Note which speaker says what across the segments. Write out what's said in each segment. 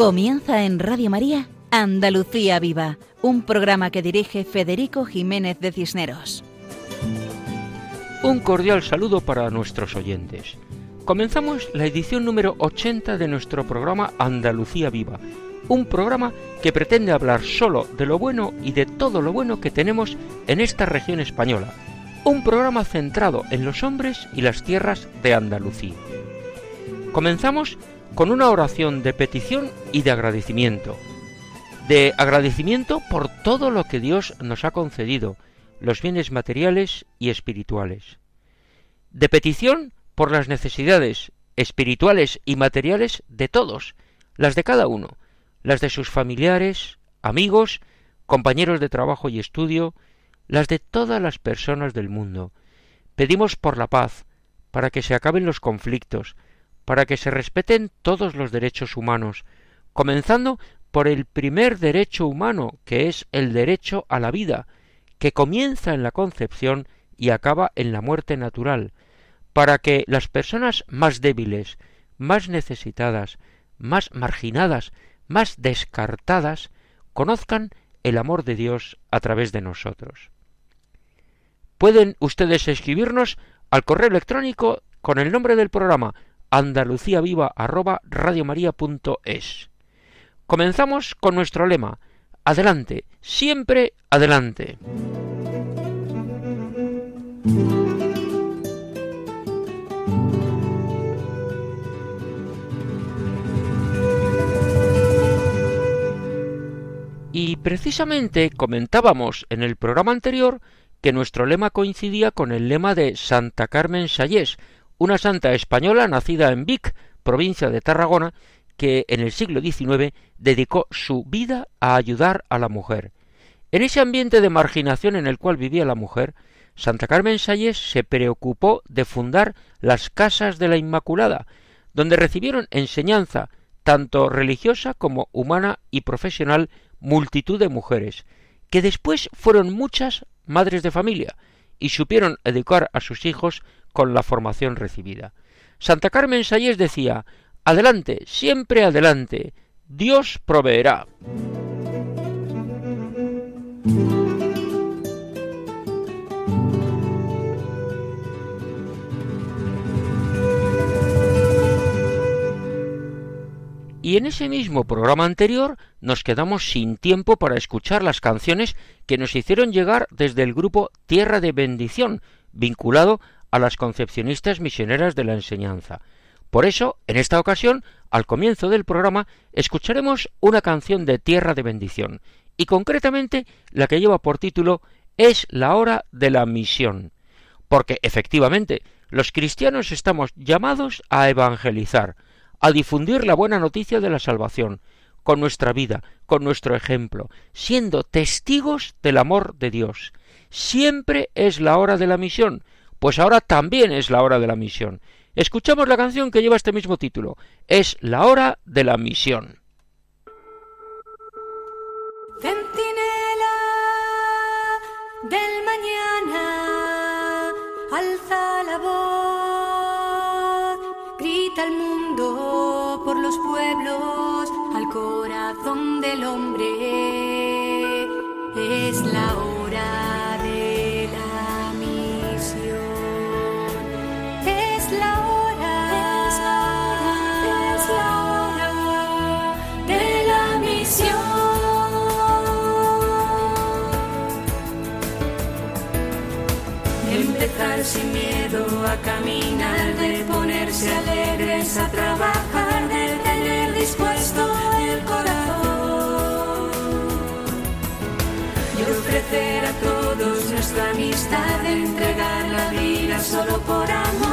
Speaker 1: Comienza en Radio María Andalucía Viva, un programa que dirige Federico Jiménez de Cisneros.
Speaker 2: Un cordial saludo para nuestros oyentes. Comenzamos la edición número 80 de nuestro programa Andalucía Viva, un programa que pretende hablar solo de lo bueno y de todo lo bueno que tenemos en esta región española, un programa centrado en los hombres y las tierras de Andalucía. Comenzamos con una oración de petición y de agradecimiento. De agradecimiento por todo lo que Dios nos ha concedido, los bienes materiales y espirituales. De petición por las necesidades espirituales y materiales de todos, las de cada uno, las de sus familiares, amigos, compañeros de trabajo y estudio, las de todas las personas del mundo. Pedimos por la paz, para que se acaben los conflictos, para que se respeten todos los derechos humanos, comenzando por el primer derecho humano, que es el derecho a la vida, que comienza en la concepción y acaba en la muerte natural, para que las personas más débiles, más necesitadas, más marginadas, más descartadas, conozcan el amor de Dios a través de nosotros. Pueden ustedes escribirnos al correo electrónico con el nombre del programa andaluciaviva@radiomaria.es. Comenzamos con nuestro lema: Adelante, siempre adelante. Y precisamente comentábamos en el programa anterior que nuestro lema coincidía con el lema de Santa Carmen Sayés, una santa española nacida en Vic, provincia de Tarragona, que en el siglo XIX dedicó su vida a ayudar a la mujer. En ese ambiente de marginación en el cual vivía la mujer, Santa Carmen Sayes se preocupó de fundar las Casas de la Inmaculada, donde recibieron enseñanza tanto religiosa como humana y profesional multitud de mujeres, que después fueron muchas madres de familia y supieron educar a sus hijos con la formación recibida. Santa Carmen Sayes decía Adelante, siempre adelante, Dios proveerá. Y en ese mismo programa anterior nos quedamos sin tiempo para escuchar las canciones que nos hicieron llegar desde el grupo Tierra de Bendición, vinculado a las concepcionistas misioneras de la enseñanza. Por eso, en esta ocasión, al comienzo del programa, escucharemos una canción de Tierra de Bendición, y concretamente la que lleva por título Es la hora de la misión, porque efectivamente los cristianos estamos llamados a evangelizar, a difundir la buena noticia de la salvación, con nuestra vida, con nuestro ejemplo, siendo testigos del amor de Dios. Siempre es la hora de la misión, pues ahora también es la hora de la misión. Escuchamos la canción que lleva este mismo título. Es la hora de la misión.
Speaker 3: Centinela del mañana, alza la voz, hombre. Es la hora sin miedo a caminar, de ponerse alegres a trabajar, de tener dispuesto a todos nuestra amistad, entregar la vida solo por amor,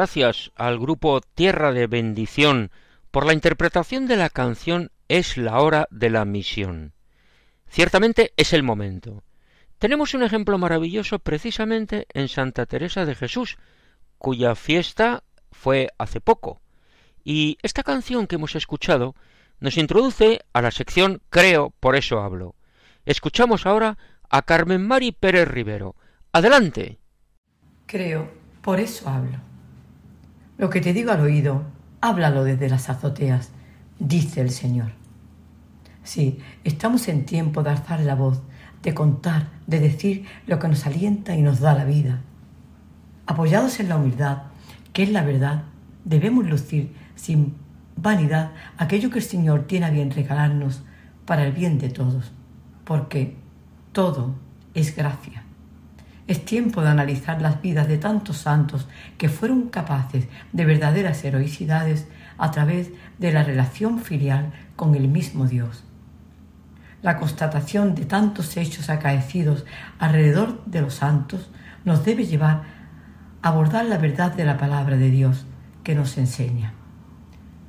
Speaker 2: gracias al grupo Tierra de Bendición por la interpretación de la canción Es la hora de la misión. Ciertamente es el momento. Tenemos un ejemplo maravilloso precisamente en Santa Teresa de Jesús, cuya fiesta fue hace poco. Y esta canción que hemos escuchado nos introduce a la sección Creo, por eso hablo. Escuchamos ahora a Carmen Mari Pérez Rivero. Adelante.
Speaker 4: Creo, por eso hablo. Lo que te digo al oído, háblalo desde las azoteas, dice el Señor. Sí, estamos en tiempo de alzar la voz, de contar, de decir lo que nos alienta y nos da la vida. Apoyados en la humildad, que es la verdad, debemos lucir sin vanidad aquello que el Señor tiene a bien regalarnos para el bien de todos, porque todo es gracia. Es tiempo de analizar las vidas de tantos santos que fueron capaces de verdaderas heroicidades a través de la relación filial con el mismo Dios. La constatación de tantos hechos acaecidos alrededor de los santos nos debe llevar a abordar la verdad de la palabra de Dios que nos enseña.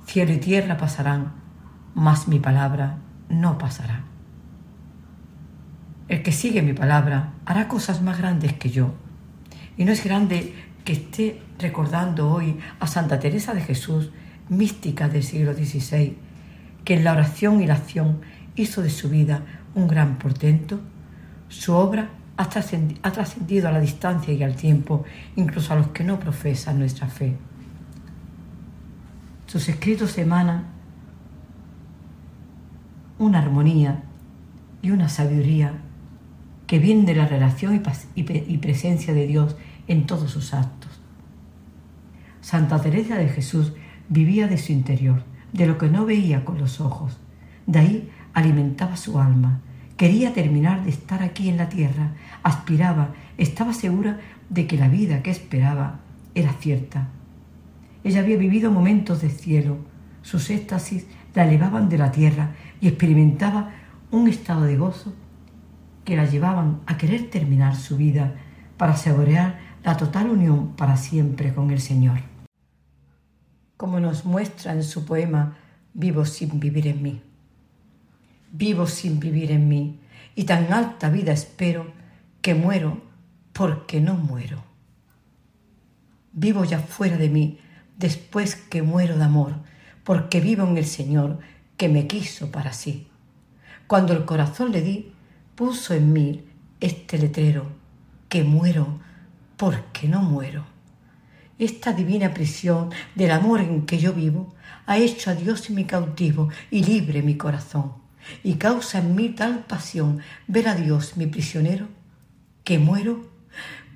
Speaker 4: Cielo y tierra pasarán, mas mi palabra no pasará. El que sigue mi palabra hará cosas más grandes que yo. Y no es grande que esté recordando hoy a Santa Teresa de Jesús, mística del siglo XVI, que en la oración y la acción hizo de su vida un gran portento. Su obra ha trascendido a la distancia y al tiempo, incluso a los que no profesan nuestra fe. Sus escritos emanan una armonía y una sabiduría que viene de la relación y, presencia de Dios en todos sus actos. Santa Teresa de Jesús vivía de su interior, de lo que no veía con los ojos. De ahí alimentaba su alma. Quería terminar de estar aquí en la tierra, aspiraba, estaba segura de que la vida que esperaba era cierta. Ella había vivido momentos de cielo. Sus éxtasis la elevaban de la tierra y experimentaba un estado de gozo que la llevaban a querer terminar su vida para saborear la total unión para siempre con el Señor. Como nos muestra en su poema Vivo sin vivir en mí. Vivo sin vivir en mí y tan alta vida espero que muero porque no muero. Vivo ya fuera de mí después que muero de amor, porque vivo en el Señor que me quiso para sí. Cuando el corazón le di, puso en mí este letrero, que muero porque no muero. Esta divina prisión del amor en que yo vivo ha hecho a Dios mi cautivo y libre mi corazón, y causa en mí tal pasión ver a Dios mi prisionero, que muero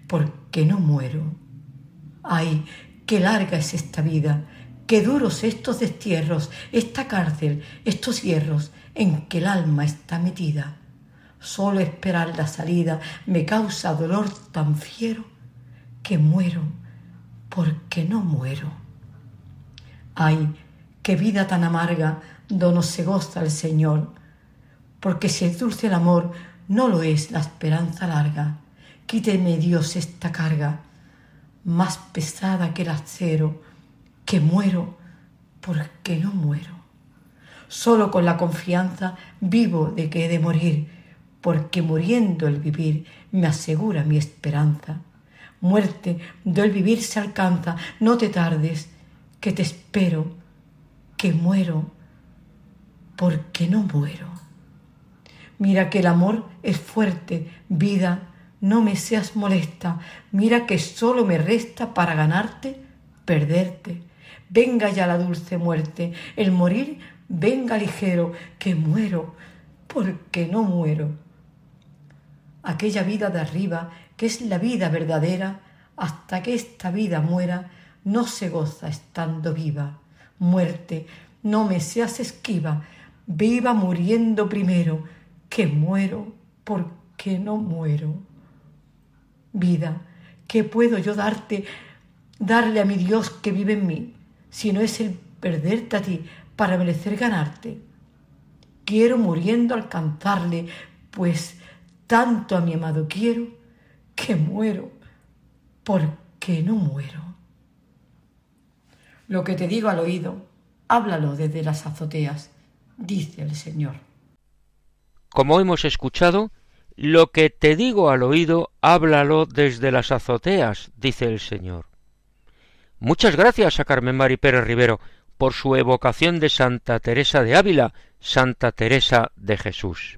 Speaker 4: porque no muero. Ay, qué larga es esta vida, qué duros estos destierros, esta cárcel, estos hierros en que el alma está metida. Solo esperar la salida me causa dolor tan fiero que muero porque no muero. Ay, qué vida tan amarga donde se goza el Señor, porque si es dulce el amor, no lo es la esperanza larga. Quíteme, Dios, esta carga, más pesada que el acero, que muero porque no muero. Solo con la confianza vivo de que he de morir, porque muriendo el vivir me asegura mi esperanza. Muerte, del vivir se alcanza, no te tardes, que te espero, que muero, porque no muero. Mira que el amor es fuerte, vida, no me seas molesta, mira que solo me resta para ganarte, perderte. Venga ya la dulce muerte, el morir venga ligero, que muero, porque no muero aquella vida de arriba, que es la vida verdadera, hasta que esta vida muera, no se goza estando viva. Muerte, no me seas esquiva, viva muriendo primero, que muero porque no muero. Vida, ¿qué puedo yo darte, darle a mi Dios que vive en mí, si no es el perderte a ti para merecer ganarte? Quiero muriendo alcanzarle, pues tanto a mi amado quiero que muero porque no muero. Lo que te digo al oído, háblalo desde las azoteas, dice el Señor.
Speaker 2: Como hemos escuchado, lo que te digo al oído, háblalo desde las azoteas, dice el Señor. Muchas gracias a Carmen Mari Pérez Rivero por su evocación de Santa Teresa de Ávila, Santa Teresa de Jesús.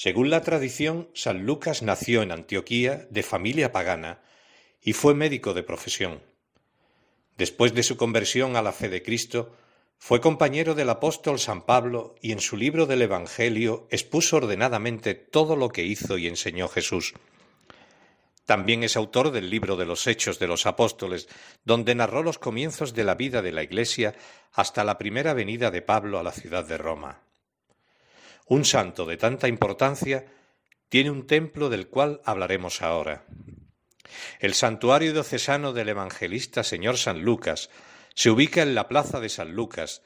Speaker 5: Según la tradición, San Lucas nació en Antioquía de familia pagana y fue médico de profesión. Después de su conversión a la fe de Cristo, fue compañero del apóstol San Pablo y en su libro del Evangelio expuso ordenadamente todo lo que hizo y enseñó Jesús. También es autor del libro de los Hechos de los Apóstoles, donde narró los comienzos de la vida de la Iglesia hasta la primera venida de Pablo a la ciudad de Roma. Un santo de tanta importancia tiene un templo del cual hablaremos ahora. El santuario diocesano del evangelista señor San Lucas se ubica en la plaza de San Lucas,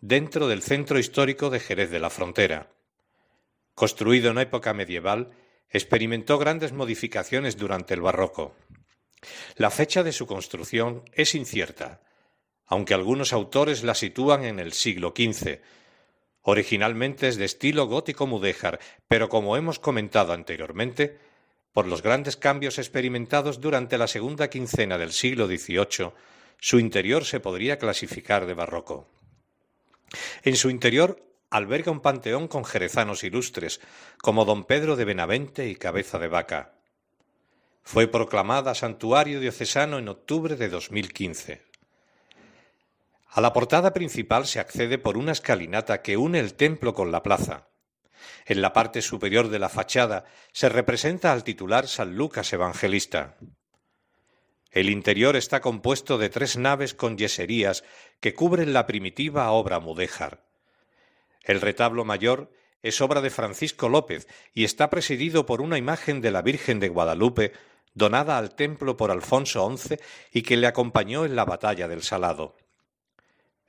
Speaker 5: dentro del centro histórico de Jerez de la Frontera. Construido en época medieval, experimentó grandes modificaciones durante el barroco. La fecha de su construcción es incierta, aunque algunos autores la sitúan en el siglo XV. Originalmente es de estilo gótico mudéjar, pero como hemos comentado anteriormente, por los grandes cambios experimentados durante la segunda quincena del siglo XVIII, su interior se podría clasificar de barroco. En su interior alberga un panteón con jerezanos ilustres, como don Pedro de Benavente y Cabeza de Vaca. Fue proclamada santuario diocesano en octubre de 2015. A la portada principal se accede por una escalinata que une el templo con la plaza. En la parte superior de la fachada se representa al titular San Lucas Evangelista. El interior está compuesto de tres naves con yeserías que cubren la primitiva obra mudéjar. El retablo mayor es obra de Francisco López y está presidido por una imagen de la Virgen de Guadalupe donada al templo por Alfonso XI y que le acompañó en la batalla del Salado.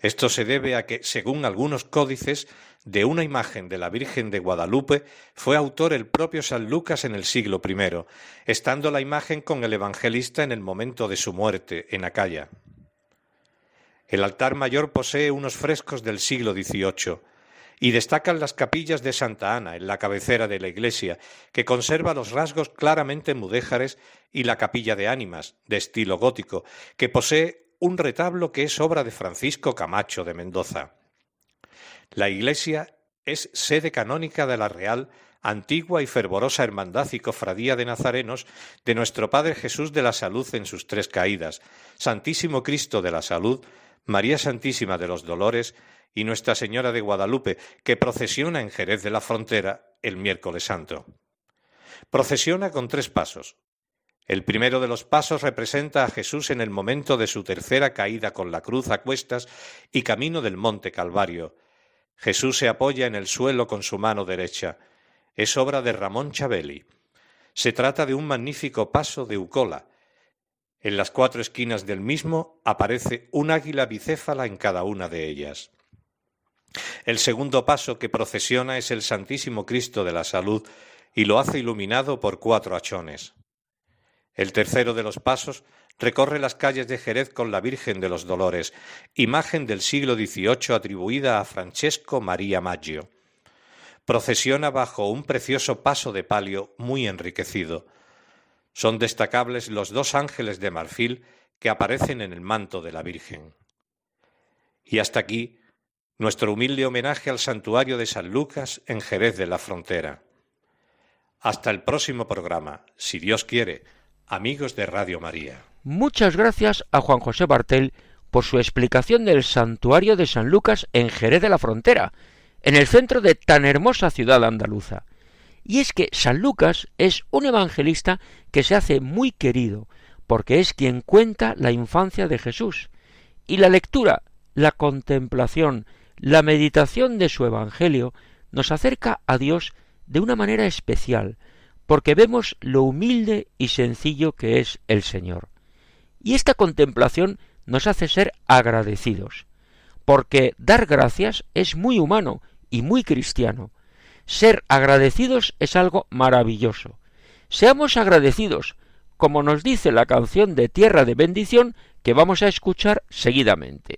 Speaker 5: Esto se debe a que, según algunos códices, de una imagen de la Virgen de Guadalupe fue autor el propio San Lucas en el siglo I, estando la imagen con el evangelista en el momento de su muerte, en Acaya. El altar mayor posee unos frescos del siglo XVIII y destacan las capillas de Santa Ana en la cabecera de la iglesia, que conserva los rasgos claramente mudéjares, y la capilla de ánimas, de estilo gótico, que posee un retablo que es obra de Francisco Camacho de Mendoza. La iglesia es sede canónica de la Real, antigua y fervorosa Hermandad y Cofradía de Nazarenos de nuestro Padre Jesús de la Salud en sus tres caídas, Santísimo Cristo de la Salud, María Santísima de los Dolores y Nuestra Señora de Guadalupe, que procesiona en Jerez de la Frontera el miércoles santo. Procesiona con tres pasos, el primero de los pasos representa a Jesús en el momento de su tercera caída con la cruz a cuestas y camino del monte Calvario. Jesús se apoya en el suelo con su mano derecha. Es obra de Ramón Chabeli. Se trata de un magnífico paso de Ucola. En las cuatro esquinas del mismo aparece un águila bicéfala en cada una de ellas. El segundo paso que procesiona es el Santísimo Cristo de la Salud y lo hace iluminado por cuatro hachones. El tercero de los pasos recorre las calles de Jerez con la Virgen de los Dolores, imagen del siglo XVIII atribuida a Francesco María Maggio. Procesiona bajo un precioso paso de palio muy enriquecido. Son destacables los dos ángeles de marfil que aparecen en el manto de la Virgen. Y hasta aquí nuestro humilde homenaje al santuario de San Lucas en Jerez de la Frontera. Hasta el próximo programa, si Dios quiere amigos de Radio María.
Speaker 2: Muchas gracias a Juan José Bartel por su explicación del santuario de San Lucas en Jerez de la Frontera, en el centro de tan hermosa ciudad andaluza. Y es que San Lucas es un evangelista que se hace muy querido, porque es quien cuenta la infancia de Jesús. Y la lectura, la contemplación, la meditación de su Evangelio nos acerca a Dios de una manera especial, porque vemos lo humilde y sencillo que es el Señor. Y esta contemplación nos hace ser agradecidos, porque dar gracias es muy humano y muy cristiano. Ser agradecidos es algo maravilloso. Seamos agradecidos, como nos dice la canción de Tierra de Bendición que vamos a escuchar seguidamente.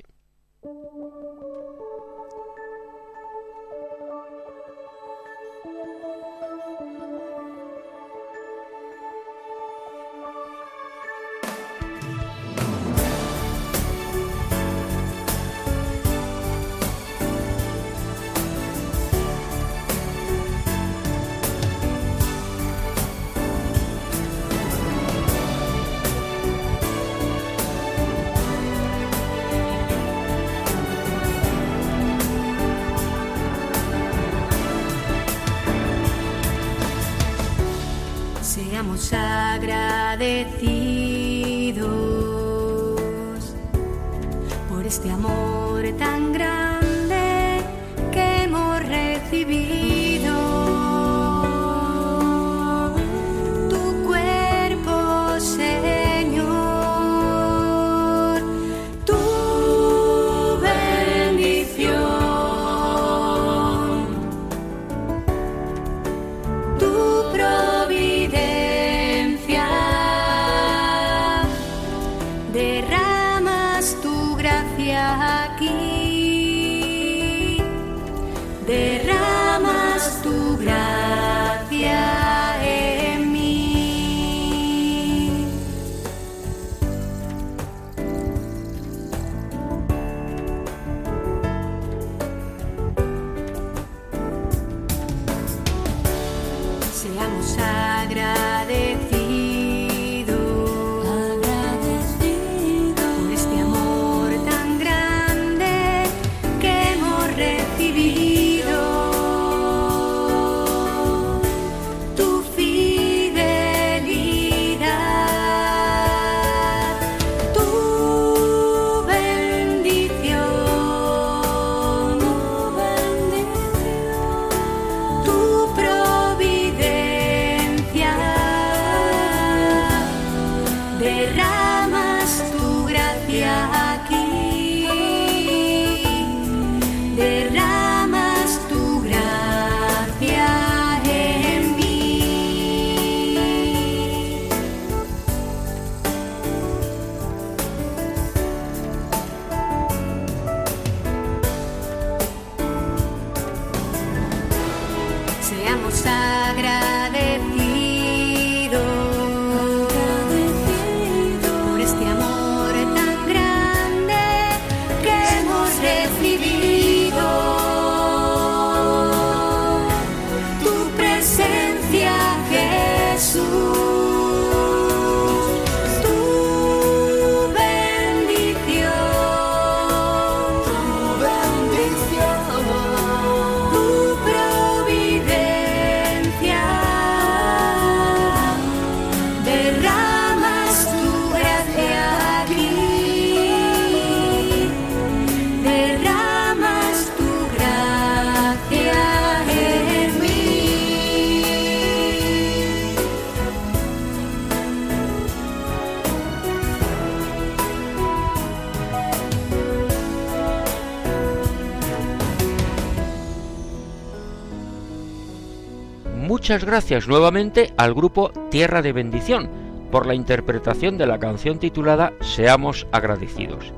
Speaker 2: Muchas gracias nuevamente al grupo Tierra de Bendición por la interpretación de la canción titulada Seamos agradecidos.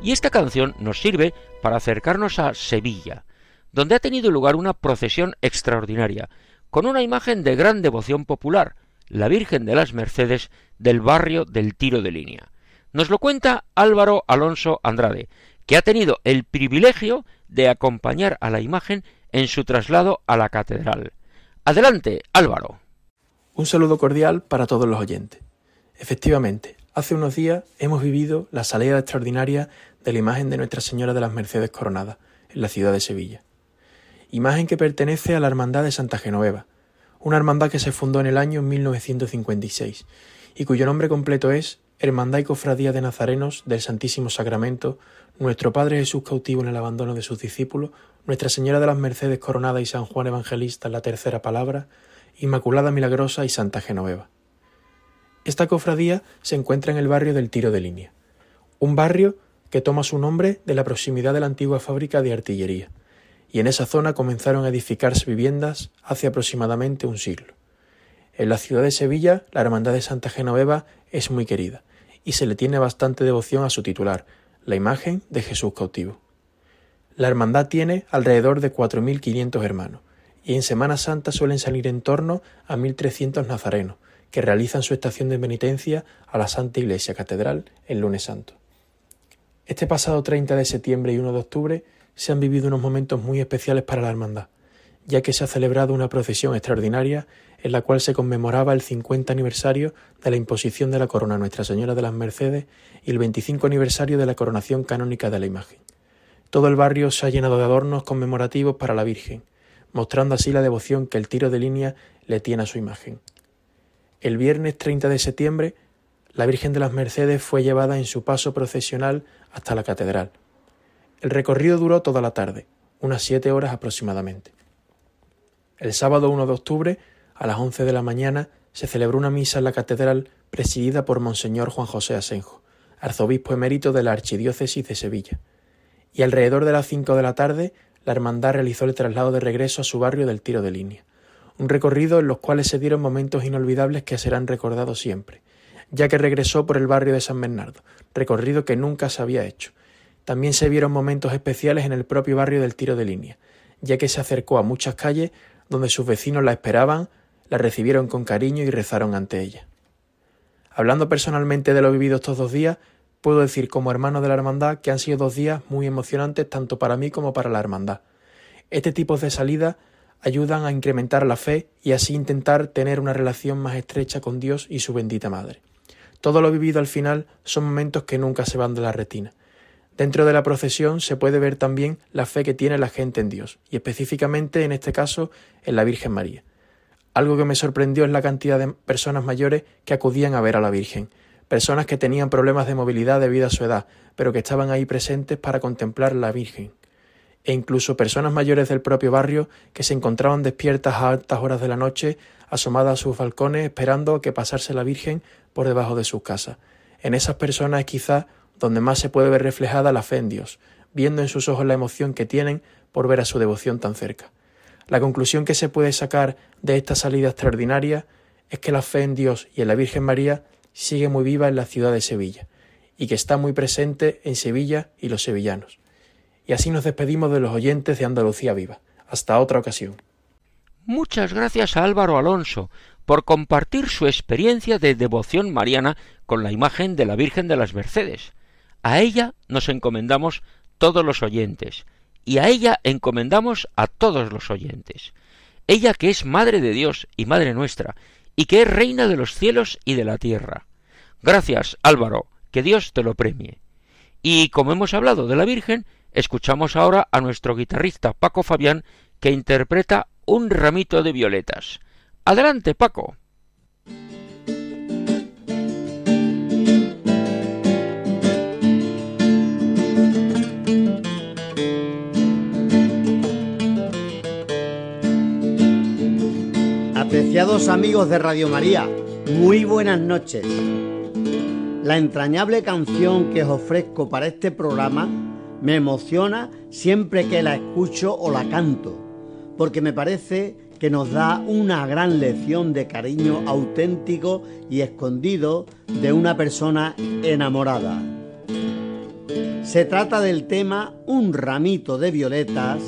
Speaker 2: Y esta canción nos sirve para acercarnos a Sevilla, donde ha tenido lugar una procesión extraordinaria, con una imagen de gran devoción popular, la Virgen de las Mercedes del barrio del Tiro de Línea. Nos lo cuenta Álvaro Alonso Andrade, que ha tenido el privilegio de acompañar a la imagen en su traslado a la catedral. Adelante, Álvaro.
Speaker 6: Un saludo cordial para todos los oyentes. Efectivamente, hace unos días hemos vivido la salida extraordinaria de la imagen de Nuestra Señora de las Mercedes Coronada en la ciudad de Sevilla. Imagen que pertenece a la Hermandad de Santa Genoveva, una hermandad que se fundó en el año 1956 y cuyo nombre completo es Hermandad y Cofradía de Nazarenos del Santísimo Sacramento, Nuestro Padre Jesús cautivo en el abandono de sus discípulos, Nuestra Señora de las Mercedes Coronada y San Juan Evangelista la tercera palabra, Inmaculada Milagrosa y Santa Genoveva. Esta cofradía se encuentra en el barrio del Tiro de Línea, un barrio que toma su nombre de la proximidad de la antigua fábrica de artillería, y en esa zona comenzaron a edificarse viviendas hace aproximadamente un siglo. En la ciudad de Sevilla, la Hermandad de Santa Genoveva es muy querida, y se le tiene bastante devoción a su titular, la imagen de Jesús cautivo. La hermandad tiene alrededor de 4.500 hermanos, y en Semana Santa suelen salir en torno a 1.300 nazarenos, que realizan su estación de penitencia a la Santa Iglesia Catedral el lunes santo. Este pasado 30 de septiembre y 1 de octubre se han vivido unos momentos muy especiales para la hermandad, ya que se ha celebrado una procesión extraordinaria en la cual se conmemoraba el 50 aniversario de la imposición de la corona a Nuestra Señora de las Mercedes y el 25 aniversario de la coronación canónica de la imagen. Todo el barrio se ha llenado de adornos conmemorativos para la Virgen, mostrando así la devoción que el tiro de línea le tiene a su imagen. El viernes 30 de septiembre, la Virgen de las Mercedes fue llevada en su paso procesional hasta la catedral. El recorrido duró toda la tarde, unas siete horas aproximadamente. El sábado 1 de octubre, a las 11 de la mañana, se celebró una misa en la catedral presidida por Monseñor Juan José Asenjo, arzobispo emérito de la Archidiócesis de Sevilla. Y alrededor de las 5 de la tarde, la hermandad realizó el traslado de regreso a su barrio del Tiro de Línea, un recorrido en los cuales se dieron momentos inolvidables que serán recordados siempre, ya que regresó por el barrio de San Bernardo, recorrido que nunca se había hecho, también se vieron momentos especiales en el propio barrio del tiro de línea, ya que se acercó a muchas calles donde sus vecinos la esperaban, la recibieron con cariño y rezaron ante ella. Hablando personalmente de lo vivido estos dos días, puedo decir como hermano de la hermandad que han sido dos días muy emocionantes tanto para mí como para la hermandad. Este tipo de salidas ayudan a incrementar la fe y así intentar tener una relación más estrecha con Dios y su bendita Madre. Todo lo vivido al final son momentos que nunca se van de la retina. Dentro de la procesión se puede ver también la fe que tiene la gente en Dios, y específicamente en este caso en la Virgen María. Algo que me sorprendió es la cantidad de personas mayores que acudían a ver a la Virgen, personas que tenían problemas de movilidad debido a su edad, pero que estaban ahí presentes para contemplar la Virgen, e incluso personas mayores del propio barrio que se encontraban despiertas a altas horas de la noche, asomadas a sus balcones, esperando que pasase la Virgen por debajo de sus casas. En esas personas es quizá donde más se puede ver reflejada la fe en Dios, viendo en sus ojos la emoción que tienen por ver a su devoción tan cerca. La conclusión que se puede sacar de esta salida extraordinaria es que la fe en Dios y en la Virgen María sigue muy viva en la ciudad de Sevilla, y que está muy presente en Sevilla y los sevillanos. Y así nos despedimos de los oyentes de Andalucía Viva. Hasta otra ocasión.
Speaker 2: Muchas gracias a Álvaro Alonso por compartir su experiencia de devoción mariana con la imagen de la Virgen de las Mercedes. A ella nos encomendamos todos los oyentes, y a ella encomendamos a todos los oyentes. Ella que es Madre de Dios y Madre nuestra, y que es Reina de los cielos y de la tierra. Gracias, Álvaro, que Dios te lo premie. Y como hemos hablado de la Virgen, Escuchamos ahora a nuestro guitarrista Paco Fabián que interpreta un ramito de violetas. Adelante, Paco.
Speaker 7: Amigos de Radio María, muy buenas noches. La entrañable canción que os ofrezco para este programa me emociona siempre que la escucho o la canto, porque me parece que nos da una gran lección de cariño auténtico y escondido de una persona enamorada. Se trata del tema Un ramito de violetas,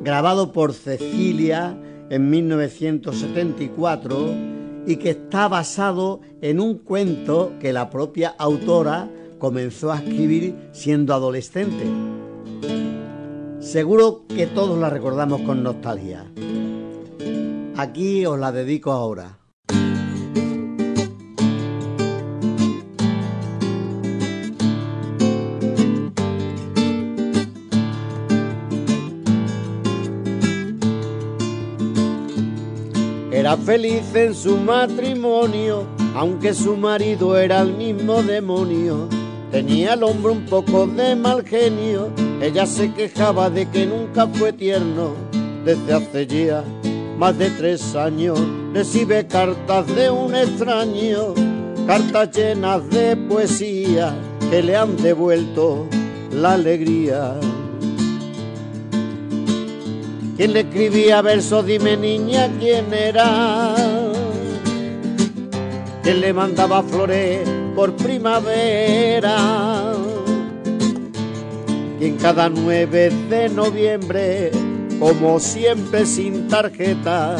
Speaker 7: grabado por Cecilia en 1974 y que está basado en un cuento que la propia autora comenzó a escribir siendo adolescente. Seguro que todos la recordamos con nostalgia. Aquí os la dedico ahora. Feliz en su matrimonio, aunque su marido era el mismo demonio Tenía al hombro un poco de mal genio, ella se quejaba de que nunca fue tierno. Desde hace ya más de tres años recibe cartas de un extraño, cartas llenas de poesía que le han devuelto la alegría. ¿Quién le escribía versos? Dime niña, ¿quién era? ¿Quién le mandaba flores? por primavera. Y en cada 9 de noviembre, como siempre sin tarjeta,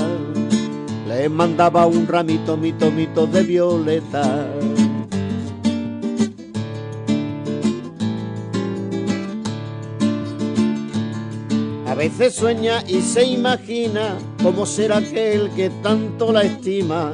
Speaker 7: le mandaba un ramito, mito, mito de violeta. Veces sueña y se imagina cómo será aquel que tanto la estima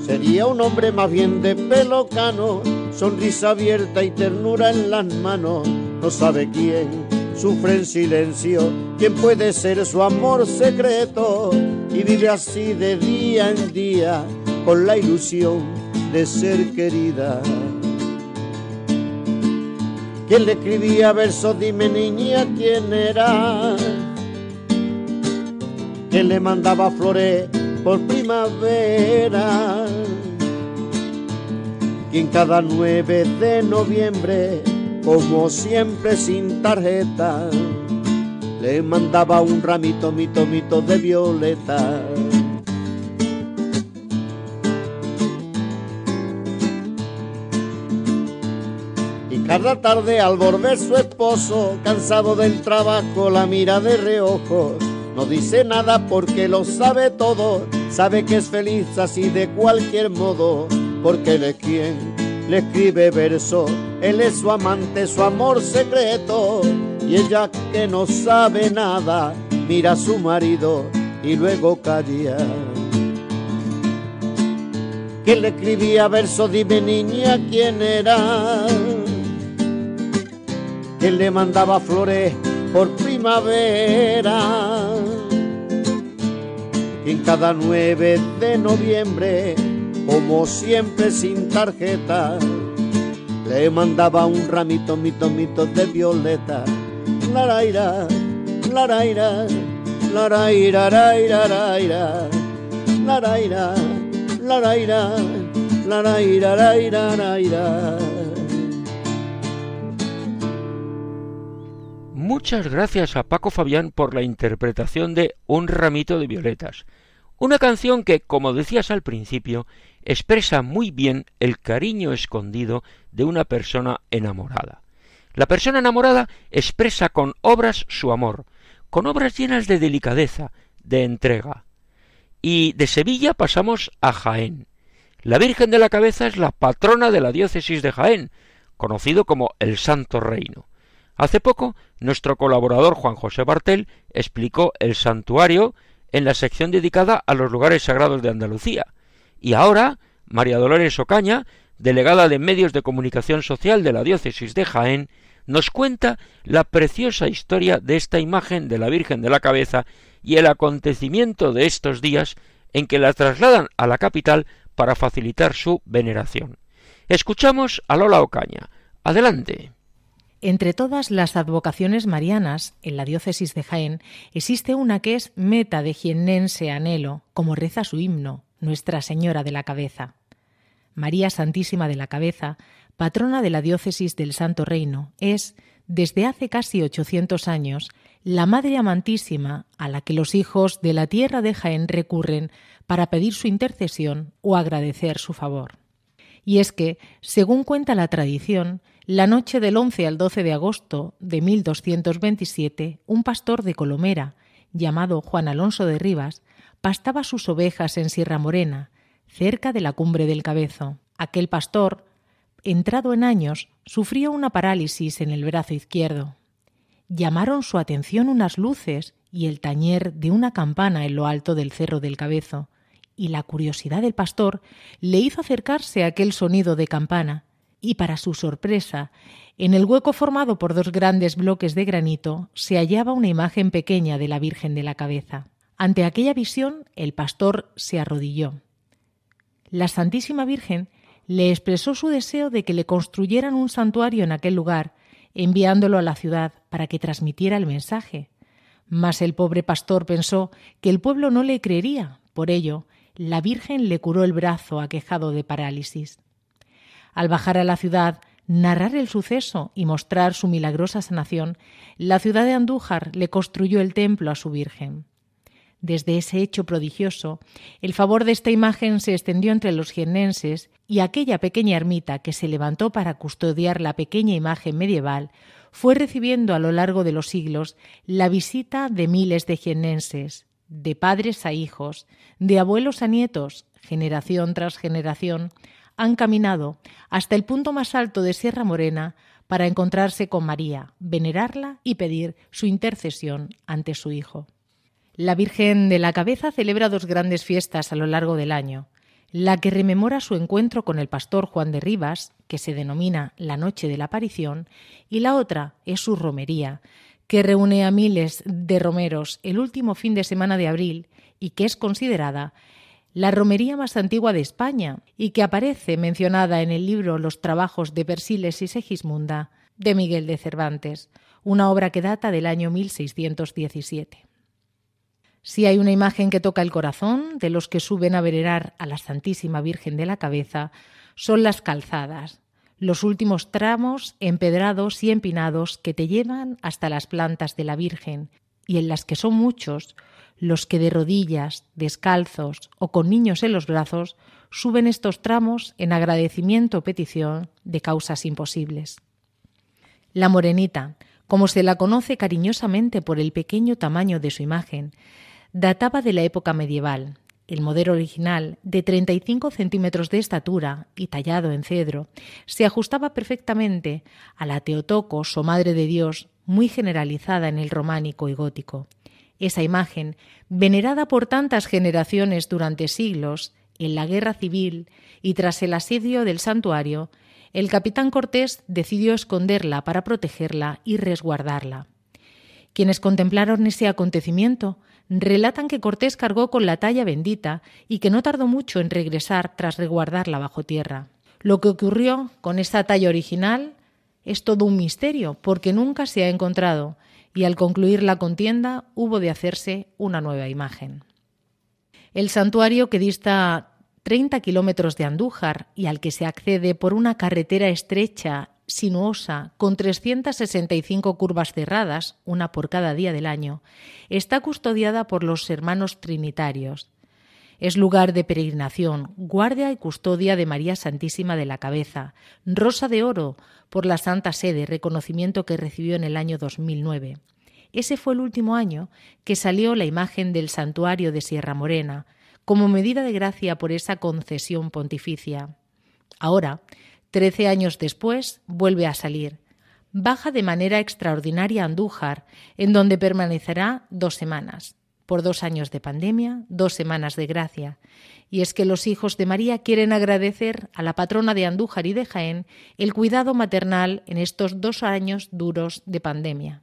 Speaker 7: Sería un hombre más bien de pelo cano, sonrisa abierta y ternura en las manos. No sabe quién sufre en silencio, quién puede ser su amor secreto y vive así de día en día con la ilusión de ser querida. ¿Quién le escribía versos? Dime niña, ¿quién era? ¿Quién le mandaba flores por primavera. Y en cada 9 de noviembre, como siempre sin tarjeta, le mandaba un ramito, mito, mito de violeta. Y Cada tarde al volver su esposo, cansado del trabajo, la mira de reojo. No dice nada porque lo sabe todo, sabe que es feliz así de cualquier modo, porque él es quien le escribe verso, él es su amante, su amor secreto, y ella que no sabe nada, mira a su marido y luego calla. Que le escribía verso, dime niña quién era que le mandaba flores por primavera. En cada 9 de noviembre, como siempre sin tarjeta, le mandaba un ramito, mito, mito de violeta. La raira, la raira, la raira, raira, raira, la raira, la raira, la raira, raira, raira.
Speaker 2: Muchas gracias a Paco Fabián por la interpretación de Un ramito de violetas, una canción que, como decías al principio, expresa muy bien el cariño escondido de una persona enamorada. La persona enamorada expresa con obras su amor, con obras llenas de delicadeza, de entrega. Y de Sevilla pasamos a Jaén. La Virgen de la Cabeza es la patrona de la diócesis de Jaén, conocido como el Santo Reino. Hace poco, nuestro colaborador Juan José Bartel explicó el santuario en la sección dedicada a los lugares sagrados de Andalucía. Y ahora, María Dolores Ocaña, delegada de Medios de Comunicación Social de la Diócesis de Jaén, nos cuenta la preciosa historia de esta imagen de la Virgen de la Cabeza y el acontecimiento de estos días en que la trasladan a la capital para facilitar su veneración. Escuchamos a Lola Ocaña. Adelante.
Speaker 8: Entre todas las advocaciones marianas en la diócesis de Jaén existe una que es meta de jiennense anhelo, como reza su himno, Nuestra Señora de la Cabeza. María Santísima de la Cabeza, patrona de la diócesis del Santo Reino, es, desde hace casi 800 años, la Madre Amantísima a la que los hijos de la tierra de Jaén recurren para pedir su intercesión o agradecer su favor. Y es que, según cuenta la tradición, la noche del 11 al 12 de agosto de 1227, un pastor de Colomera, llamado Juan Alonso de Rivas, pastaba sus ovejas en Sierra Morena, cerca de la cumbre del Cabezo. Aquel pastor, entrado en años, sufría una parálisis en el brazo izquierdo. Llamaron su atención unas luces y el tañer de una campana en lo alto del cerro del Cabezo, y la curiosidad del pastor le hizo acercarse a aquel sonido de campana, y para su sorpresa, en el hueco formado por dos grandes bloques de granito se hallaba una imagen pequeña de la Virgen de la Cabeza. Ante aquella visión, el pastor se arrodilló. La Santísima Virgen le expresó su deseo de que le construyeran un santuario en aquel lugar, enviándolo a la ciudad para que transmitiera el mensaje. Mas el pobre pastor pensó que el pueblo no le creería, por ello, la Virgen le curó el brazo aquejado de parálisis. Al bajar a la ciudad, narrar el suceso y mostrar su milagrosa sanación, la ciudad de Andújar le construyó el templo a su Virgen. Desde ese hecho prodigioso, el favor de esta imagen se extendió entre los jiennenses y aquella pequeña ermita que se levantó para custodiar la pequeña imagen medieval fue recibiendo a lo largo de los siglos la visita de miles de jiennenses, de padres a hijos, de abuelos a nietos, generación tras generación, han caminado hasta el punto más alto de Sierra Morena para encontrarse con María, venerarla y pedir su intercesión ante su Hijo. La Virgen de la Cabeza celebra dos grandes fiestas a lo largo del año. La que rememora su encuentro con el pastor Juan de Rivas, que se denomina la Noche de la Aparición, y la otra es su romería, que reúne a miles de romeros el último fin de semana de abril y que es considerada la romería más antigua de España y que aparece mencionada en el libro Los trabajos de Persiles y Segismunda de Miguel de Cervantes, una obra que data del año 1617. Si hay una imagen que toca el corazón de los que suben a venerar a la Santísima Virgen de la Cabeza, son las calzadas, los últimos tramos empedrados y empinados que te llevan hasta las plantas de la Virgen, y en las que son muchos los que de rodillas, descalzos o con niños en los brazos suben estos tramos en agradecimiento o petición de causas imposibles. La morenita, como se la conoce cariñosamente por el pequeño tamaño de su imagen, databa de la época medieval. El modelo original, de 35 centímetros de estatura y tallado en cedro, se ajustaba perfectamente a la Teotocos o Madre de Dios, muy generalizada en el románico y gótico. Esa imagen, venerada por tantas generaciones durante siglos, en la guerra civil y tras el asedio del santuario, el capitán Cortés decidió esconderla para protegerla y resguardarla. Quienes contemplaron ese acontecimiento relatan que Cortés cargó con la talla bendita y que no tardó mucho en regresar tras resguardarla bajo tierra. Lo que ocurrió con esta talla original es todo un misterio, porque nunca se ha encontrado, y al concluir la contienda hubo de hacerse una nueva imagen. El santuario que dista 30 kilómetros de Andújar y al que se accede por una carretera estrecha sinuosa, con 365 curvas cerradas, una por cada día del año, está custodiada por los hermanos trinitarios. Es lugar de peregrinación, guardia y custodia de María Santísima de la Cabeza, rosa de oro por la Santa Sede, reconocimiento que recibió en el año 2009. Ese fue el último año que salió la imagen del santuario de Sierra Morena, como medida de gracia por esa concesión pontificia. Ahora, Trece años después vuelve a salir. Baja de manera extraordinaria a Andújar, en donde permanecerá dos semanas. Por dos años de pandemia, dos semanas de gracia. Y es que los hijos de María quieren agradecer a la patrona de Andújar y de Jaén el cuidado maternal en estos dos años duros de pandemia.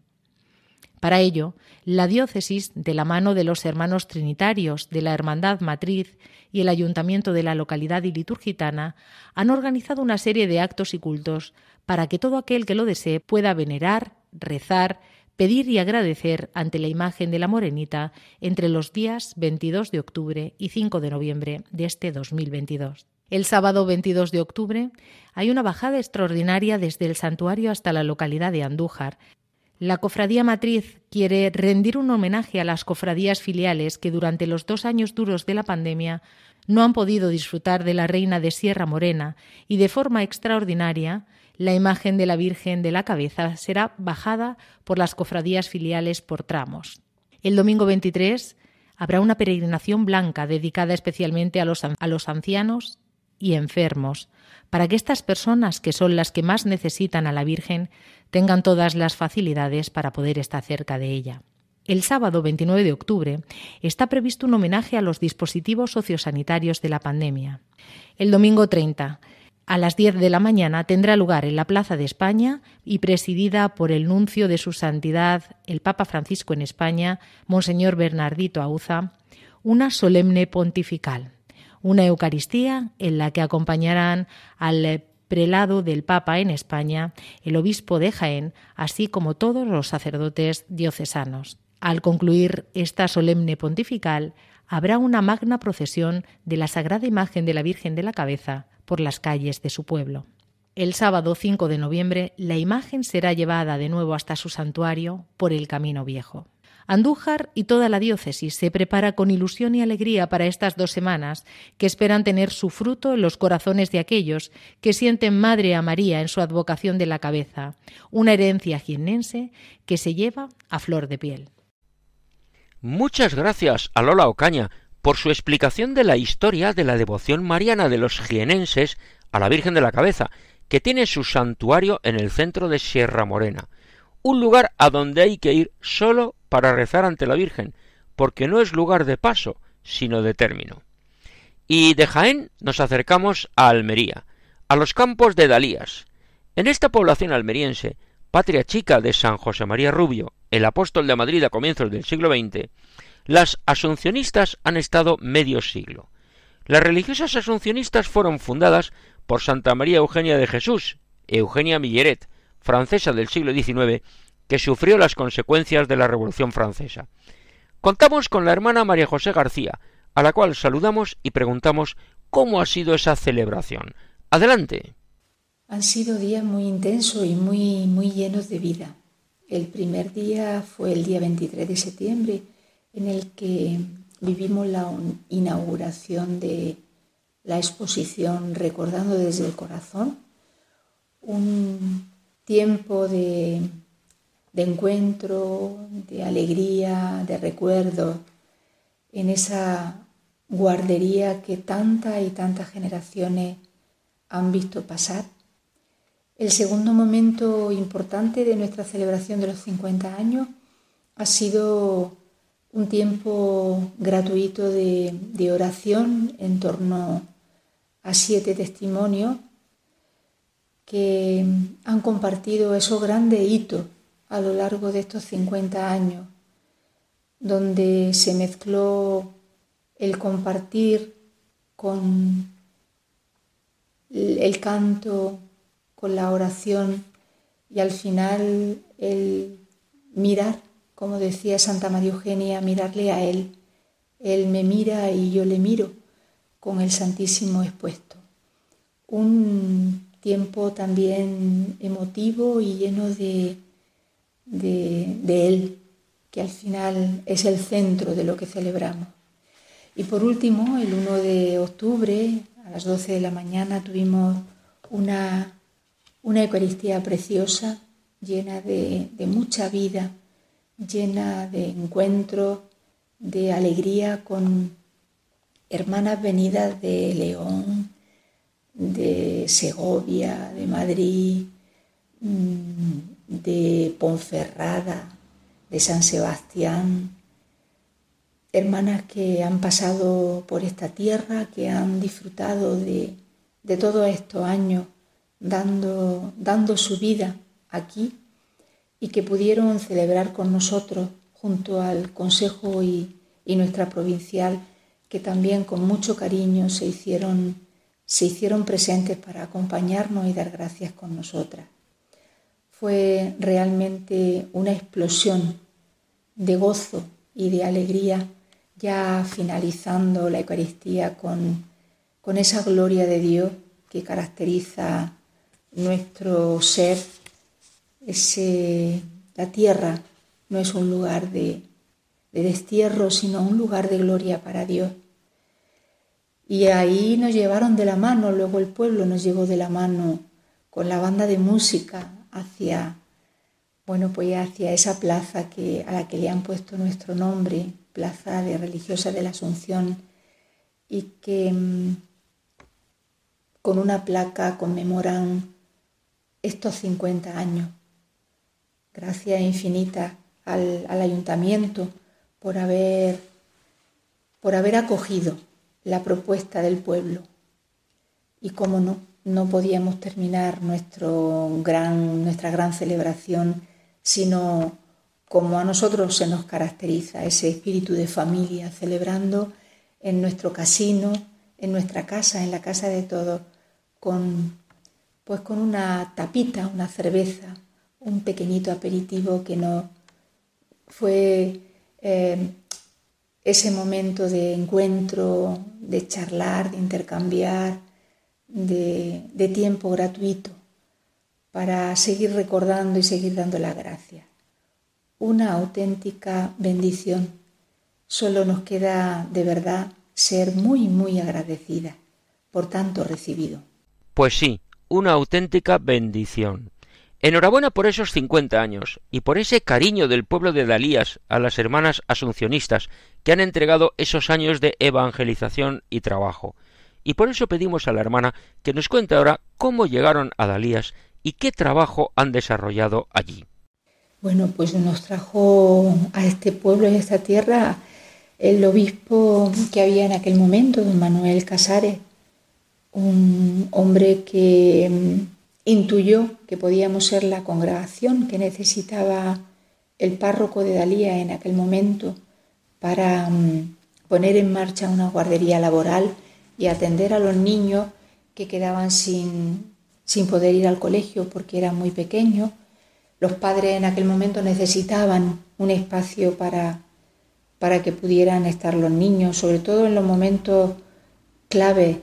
Speaker 8: Para ello, la diócesis, de la mano de los hermanos trinitarios de la Hermandad Matriz y el ayuntamiento de la localidad iliturgitana, han organizado una serie de actos y cultos para que todo aquel que lo desee pueda venerar, rezar, pedir y agradecer ante la imagen de la Morenita entre los días 22 de octubre y 5 de noviembre de este 2022. El sábado 22 de octubre hay una bajada extraordinaria desde el santuario hasta la localidad de Andújar, la Cofradía Matriz quiere rendir un homenaje a las cofradías filiales que durante los dos años duros de la pandemia no han podido disfrutar de la Reina de Sierra Morena y de forma extraordinaria la imagen de la Virgen de la Cabeza será bajada por las cofradías filiales por tramos. El domingo 23 habrá una peregrinación blanca dedicada especialmente a los, ancianos y enfermos, para que estas personas, que son las que más necesitan a la Virgen, tengan todas las facilidades para poder estar cerca de ella. El sábado 29 de octubre está previsto un homenaje a los dispositivos sociosanitarios de la pandemia. El domingo 30 a las 10 de la mañana tendrá lugar en la Plaza de España y presidida por el nuncio de su santidad el Papa Francisco en España, Monseñor Bernardito Auza, una solemne pontifical, una Eucaristía en la que acompañarán al prelado del Papa en España, el obispo de Jaén, así como todos los sacerdotes diocesanos. Al concluir esta solemne pontifical, habrá una magna procesión de la Sagrada Imagen de la Virgen de la Cabeza por las calles de su pueblo. El sábado 5 de noviembre, la imagen será llevada de nuevo hasta su santuario por el Camino Viejo. Andújar y toda la diócesis se prepara con ilusión y alegría para estas dos semanas que esperan tener su fruto en los corazones de aquellos que sienten madre a María en su advocación de la cabeza, una herencia jiennense que se lleva a flor de piel.
Speaker 2: Muchas gracias a Lola Ocaña por su explicación de la historia de la devoción mariana de los jienenses a la Virgen de la Cabeza, que tiene su santuario en el centro de Sierra Morena, un lugar a donde hay que ir solo para rezar ante la Virgen, porque no es lugar de paso, sino de término. Y de Jaén nos acercamos a Almería, a los campos de Dalías. En esta población almeriense, patria chica de San José María Rubio, el apóstol de Madrid a comienzos del siglo XX, las asuncionistas han estado medio siglo. Las religiosas asuncionistas fueron fundadas por Santa María Eugenia de Jesús, Eugenia Milleret, francesa del siglo XIX, que sufrió las consecuencias de la Revolución Francesa. Contamos con la hermana María José García, a la cual saludamos y preguntamos cómo ha sido esa celebración. Adelante.
Speaker 9: Han sido días muy intensos y muy, muy llenos de vida. El primer día fue el día 23 de septiembre, en el que vivimos la inauguración de la exposición Recordando desde el Corazón, un tiempo de, encuentro, de alegría, de recuerdo, en esa guardería que tantas y tantas generaciones han visto pasar. El segundo momento importante de nuestra celebración de los 50 años ha sido un tiempo gratuito de, oración en torno a siete testimonios que han compartido esos grandes hitos a lo largo de estos 50 años, donde se mezcló el compartir con el canto, con la oración y al final el mirar, como decía Santa María Eugenia, mirarle a Él. Él me mira y yo le miro con el Santísimo expuesto. Un tiempo también emotivo y lleno de, de, Él, que al final es el centro de lo que celebramos. Y por último, el 1 de octubre, a las 12 de la mañana, tuvimos una, una Eucaristía preciosa, llena de mucha vida, llena de encuentro, de alegría con hermanas venidas de León, de Segovia, de Madrid, mm, de Ponferrada, de San Sebastián, hermanas que han pasado por esta tierra, que han disfrutado de, de todos estos años dando, dando su vida aquí y que pudieron celebrar con nosotros junto al Consejo y, y nuestra provincial, que también con mucho cariño se hicieron, se hicieron presentes para acompañarnos y dar gracias con nosotras. Fue realmente una explosión de gozo y de alegría ya finalizando la Eucaristía con, con esa gloria de Dios que caracteriza nuestro ser, ese, la tierra no es un lugar de, de destierro, sino un lugar de gloria para Dios. Y ahí nos llevaron de la mano, luego el pueblo nos llevó de la mano con la banda de música hacia, bueno, pues hacia esa plaza que, a la que le han puesto nuestro nombre, Plaza de Religiosa de la Asunción, y que mm, con una placa conmemoran estos 50 años. Gracias infinita al, al ayuntamiento por haber, por haber acogido la propuesta del pueblo. Y cómo no, no podíamos terminar nuestro gran, nuestra gran celebración sino como a nosotros se nos caracteriza ese espíritu de familia, celebrando en nuestro casino, en nuestra casa, en la casa de todos, con, pues con una tapita, una cerveza, un pequeñito aperitivo que no fue eh, ese momento de encuentro, de charlar, de intercambiar, de, tiempo gratuito para seguir recordando y seguir dando la gracia. Una auténtica bendición. Solo nos queda de verdad ser muy, muy agradecida por tanto recibido.
Speaker 2: Pues sí, una auténtica bendición. Enhorabuena por esos 50 años y por ese cariño del pueblo de Dalías a las hermanas asuncionistas que han entregado esos años de evangelización y trabajo. Y por eso pedimos a la hermana que nos cuente ahora cómo llegaron a Dalías y qué trabajo han desarrollado allí.
Speaker 9: Bueno, pues nos trajo a este pueblo y a esta tierra el obispo que había en aquel momento, don Manuel Casares, un hombre que intuyó que podíamos ser la congregación que necesitaba el párroco de Dalía en aquel momento para mm, poner en marcha una guardería laboral y atender a los niños que quedaban sin, sin poder ir al colegio porque eran muy pequeños. Los padres en aquel momento necesitaban un espacio para, para que pudieran estar los niños, sobre todo en los momentos clave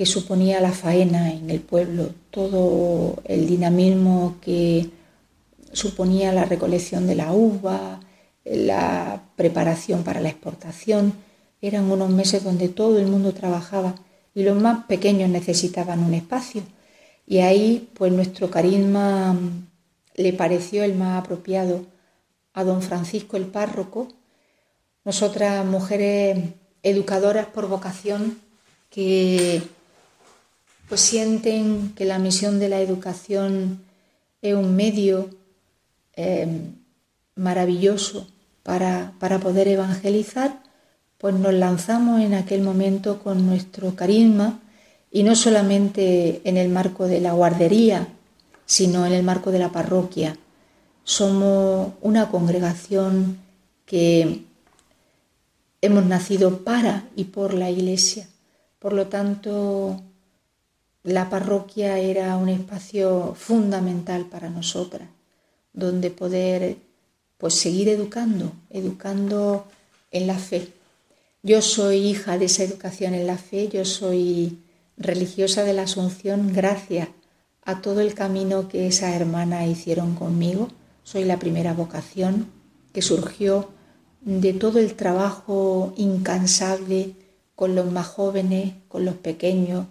Speaker 9: que suponía la faena en el pueblo, todo el dinamismo que suponía la recolección de la uva, la preparación para la exportación. Eran unos meses donde todo el mundo trabajaba y los más pequeños necesitaban un espacio. Y ahí, pues nuestro carisma le pareció el más apropiado a don Francisco el párroco, nosotras mujeres educadoras por vocación que pues sienten que la misión de la educación es un medio eh, maravilloso para, para poder evangelizar, pues nos lanzamos en aquel momento con nuestro carisma y no solamente en el marco de la guardería, sino en el marco de la parroquia. Somos una congregación que hemos nacido para y por la Iglesia. Por lo tanto, la parroquia era un espacio fundamental para nosotras, donde poder pues seguir educando, educando en la fe. Yo soy hija de esa educación en la fe, yo soy religiosa de la Asunción gracias a todo el camino que esa hermana hicieron conmigo. Soy la primera vocación que surgió de todo el trabajo incansable con los más jóvenes, con los pequeños,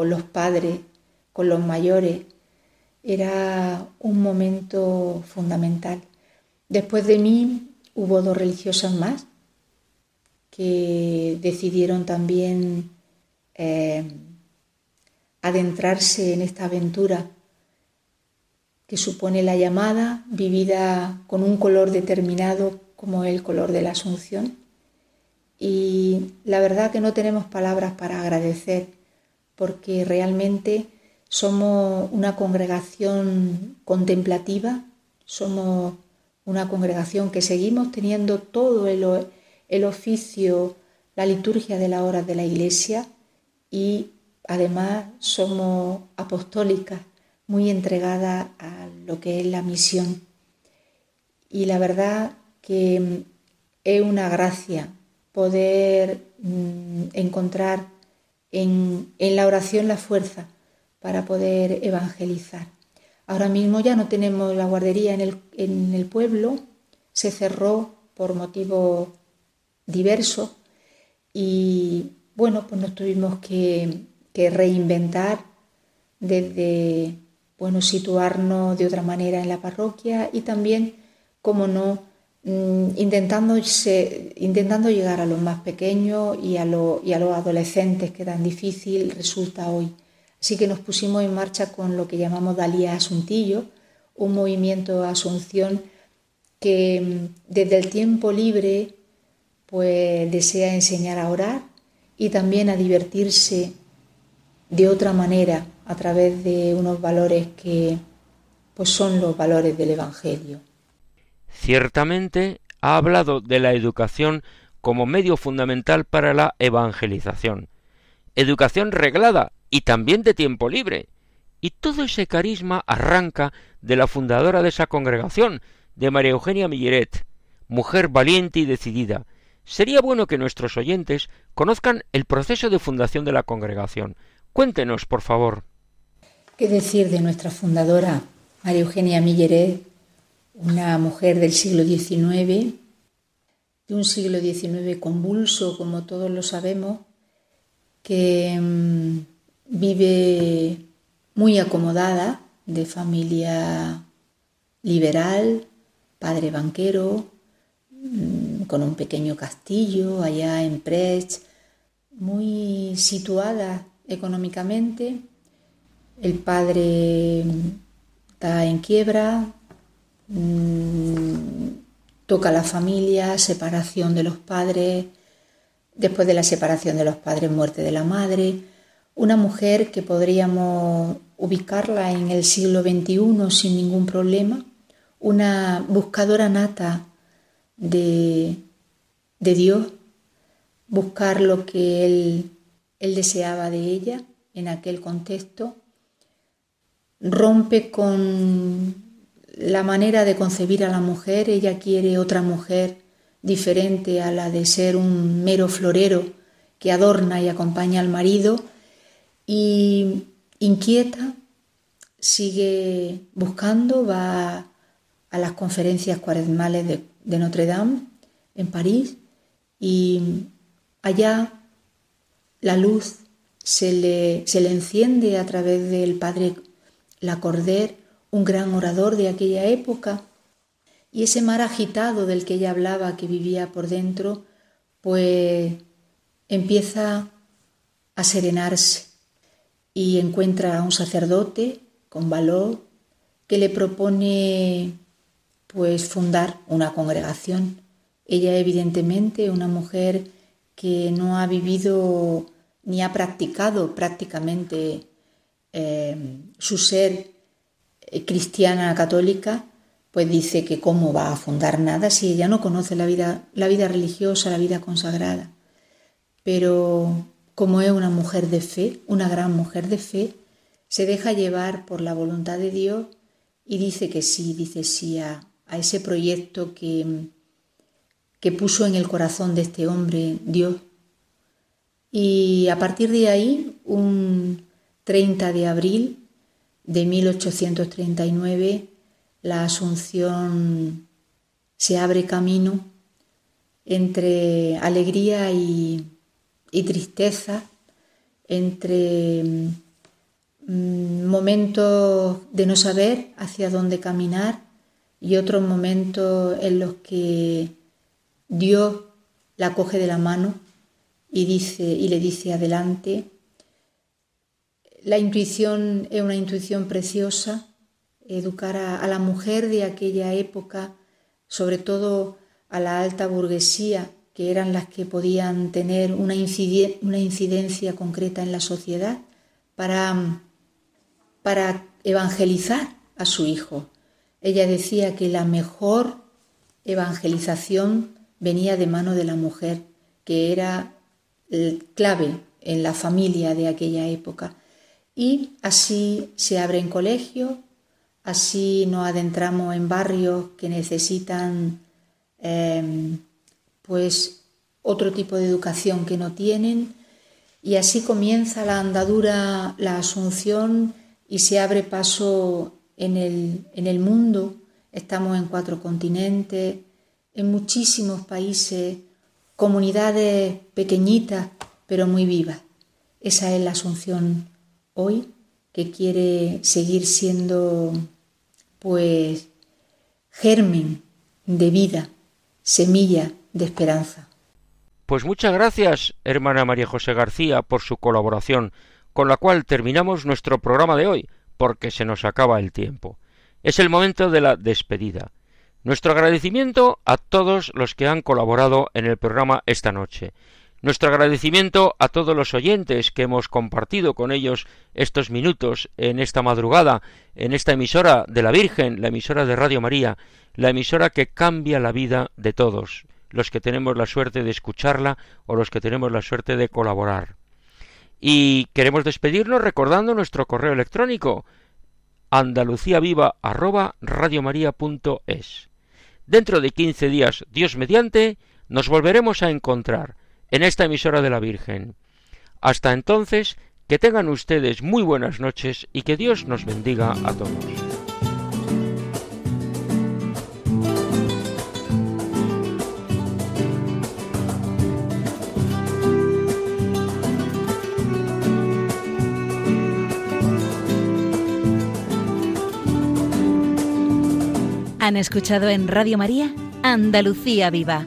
Speaker 9: con los padres, con los mayores. Era un momento fundamental. Después de mí hubo dos religiosas más que decidieron también eh, adentrarse en esta aventura que supone la llamada, vivida con un color determinado como el color de la Asunción. Y la verdad que no tenemos palabras para agradecer, porque realmente somos una congregación contemplativa, somos una congregación que seguimos teniendo todo el, el oficio, la liturgia de las horas de la iglesia y además somos apostólicas, muy entregadas a lo que es la misión. Y la verdad que es una gracia poder mm, encontrar en, la oración la fuerza para poder evangelizar. Ahora mismo ya no tenemos la guardería en el, en el pueblo, se cerró por motivos diversos y bueno, pues nos tuvimos que que reinventar desde, bueno, situarnos de otra manera en la parroquia y también, como no, mm, intentando, llegar a los más pequeños y a, y a los adolescentes, que tan difícil resulta hoy. Así que nos pusimos en marcha con lo que llamamos Dalía Asuntillo, un movimiento Asunción que mm, desde el tiempo libre pues desea enseñar a orar y también a divertirse de otra manera a través de unos valores que pues son los valores del Evangelio.
Speaker 2: Ciertamente ha hablado de la educación como medio fundamental para la evangelización. Educación reglada y también de tiempo libre. Y todo ese carisma arranca de la fundadora de esa congregación, de María Eugenia Milleret, mujer valiente y decidida. Sería bueno que nuestros oyentes conozcan el proceso de fundación de la congregación, Cuéntenos, por favor.
Speaker 9: ¿Qué decir de nuestra fundadora, María Eugenia Milleret, una mujer del siglo XIX, de un siglo XIX convulso, como todos lo sabemos, que mm, vive muy acomodada, de familia liberal, padre banquero, mm, con un pequeño castillo allá en Prech, muy situada económicamente, el padre está en quiebra, mm, toca la familia, separación de los padres, después de la separación de los padres, muerte de la madre, una mujer que podríamos ubicarla en el siglo XXI sin ningún problema, una buscadora nata de, de Dios, buscar lo que Él él deseaba de ella en aquel contexto, rompe con la manera de concebir a la mujer, ella quiere otra mujer diferente a la de ser un mero florero que adorna y acompaña al marido y inquieta, sigue buscando, va a las conferencias cuaresmales de, Notre Dame en París y allá la luz se le, se le enciende a través del padre Lacordaire, un gran orador de aquella época, y ese mar agitado del que ella hablaba, que vivía por dentro, pues empieza a serenarse y encuentra a un sacerdote con valor que le propone pues fundar una congregación. Ella evidentemente una mujer que no ha vivido ni ha practicado prácticamente eh, su ser cristiana católica, pues dice que cómo va a fundar nada si ella no conoce la vida, la vida religiosa, la vida consagrada. Pero como es una mujer de fe, una gran mujer de fe, se deja llevar por la voluntad de Dios y dice que sí, dice sí a, a ese proyecto que, que puso en el corazón de este hombre Dios. Y a partir de ahí, un 30 de abril de 1839, la Asunción se abre camino entre alegría y, tristeza, entre mm, momentos de no saber hacia dónde caminar y otros momentos en los que Dios la coge de la mano y, le dice adelante. La intuición es una intuición preciosa educar a, la mujer de aquella época, sobre todo a la alta burguesía, que eran las que podían tener una, incidencia concreta en la sociedad, para, para evangelizar a su hijo. Ella decía que la mejor evangelización venía de mano de la mujer, que era clave en la familia de aquella época. Y así se abren colegios, Así nos adentramos en barrios que necesitan em, pues otro tipo de educación que no tienen y así comienza la andadura, la asunción y se abre paso en el, en el mundo. Estamos en cuatro continentes, en muchísimos países, comunidades pequeñitas pero muy vivas. Esa es la asunción hoy que quiere seguir siendo pues germen de vida, semilla de esperanza.
Speaker 2: Pues muchas gracias, hermana María José García, por su colaboración, con la cual terminamos nuestro programa de hoy, porque se nos acaba el tiempo. Es el momento de la despedida. Nuestro agradecimiento a todos los que han colaborado en el programa esta noche, nuestro agradecimiento a todos los oyentes que hemos compartido con ellos estos minutos en esta madrugada, en esta emisora de la Virgen, la emisora de Radio María, la emisora que cambia la vida de todos, los que tenemos la suerte de escucharla o los que tenemos la suerte de colaborar. Y queremos despedirnos recordando nuestro correo electrónico andaluciaviva@radiomaria.es. Dentro de quince días, Dios mediante, nos volveremos a encontrar en esta emisora de la Virgen. Hasta entonces, que tengan ustedes muy buenas noches y que Dios nos bendiga a todos.
Speaker 1: Han escuchado en Radio María Andalucía Viva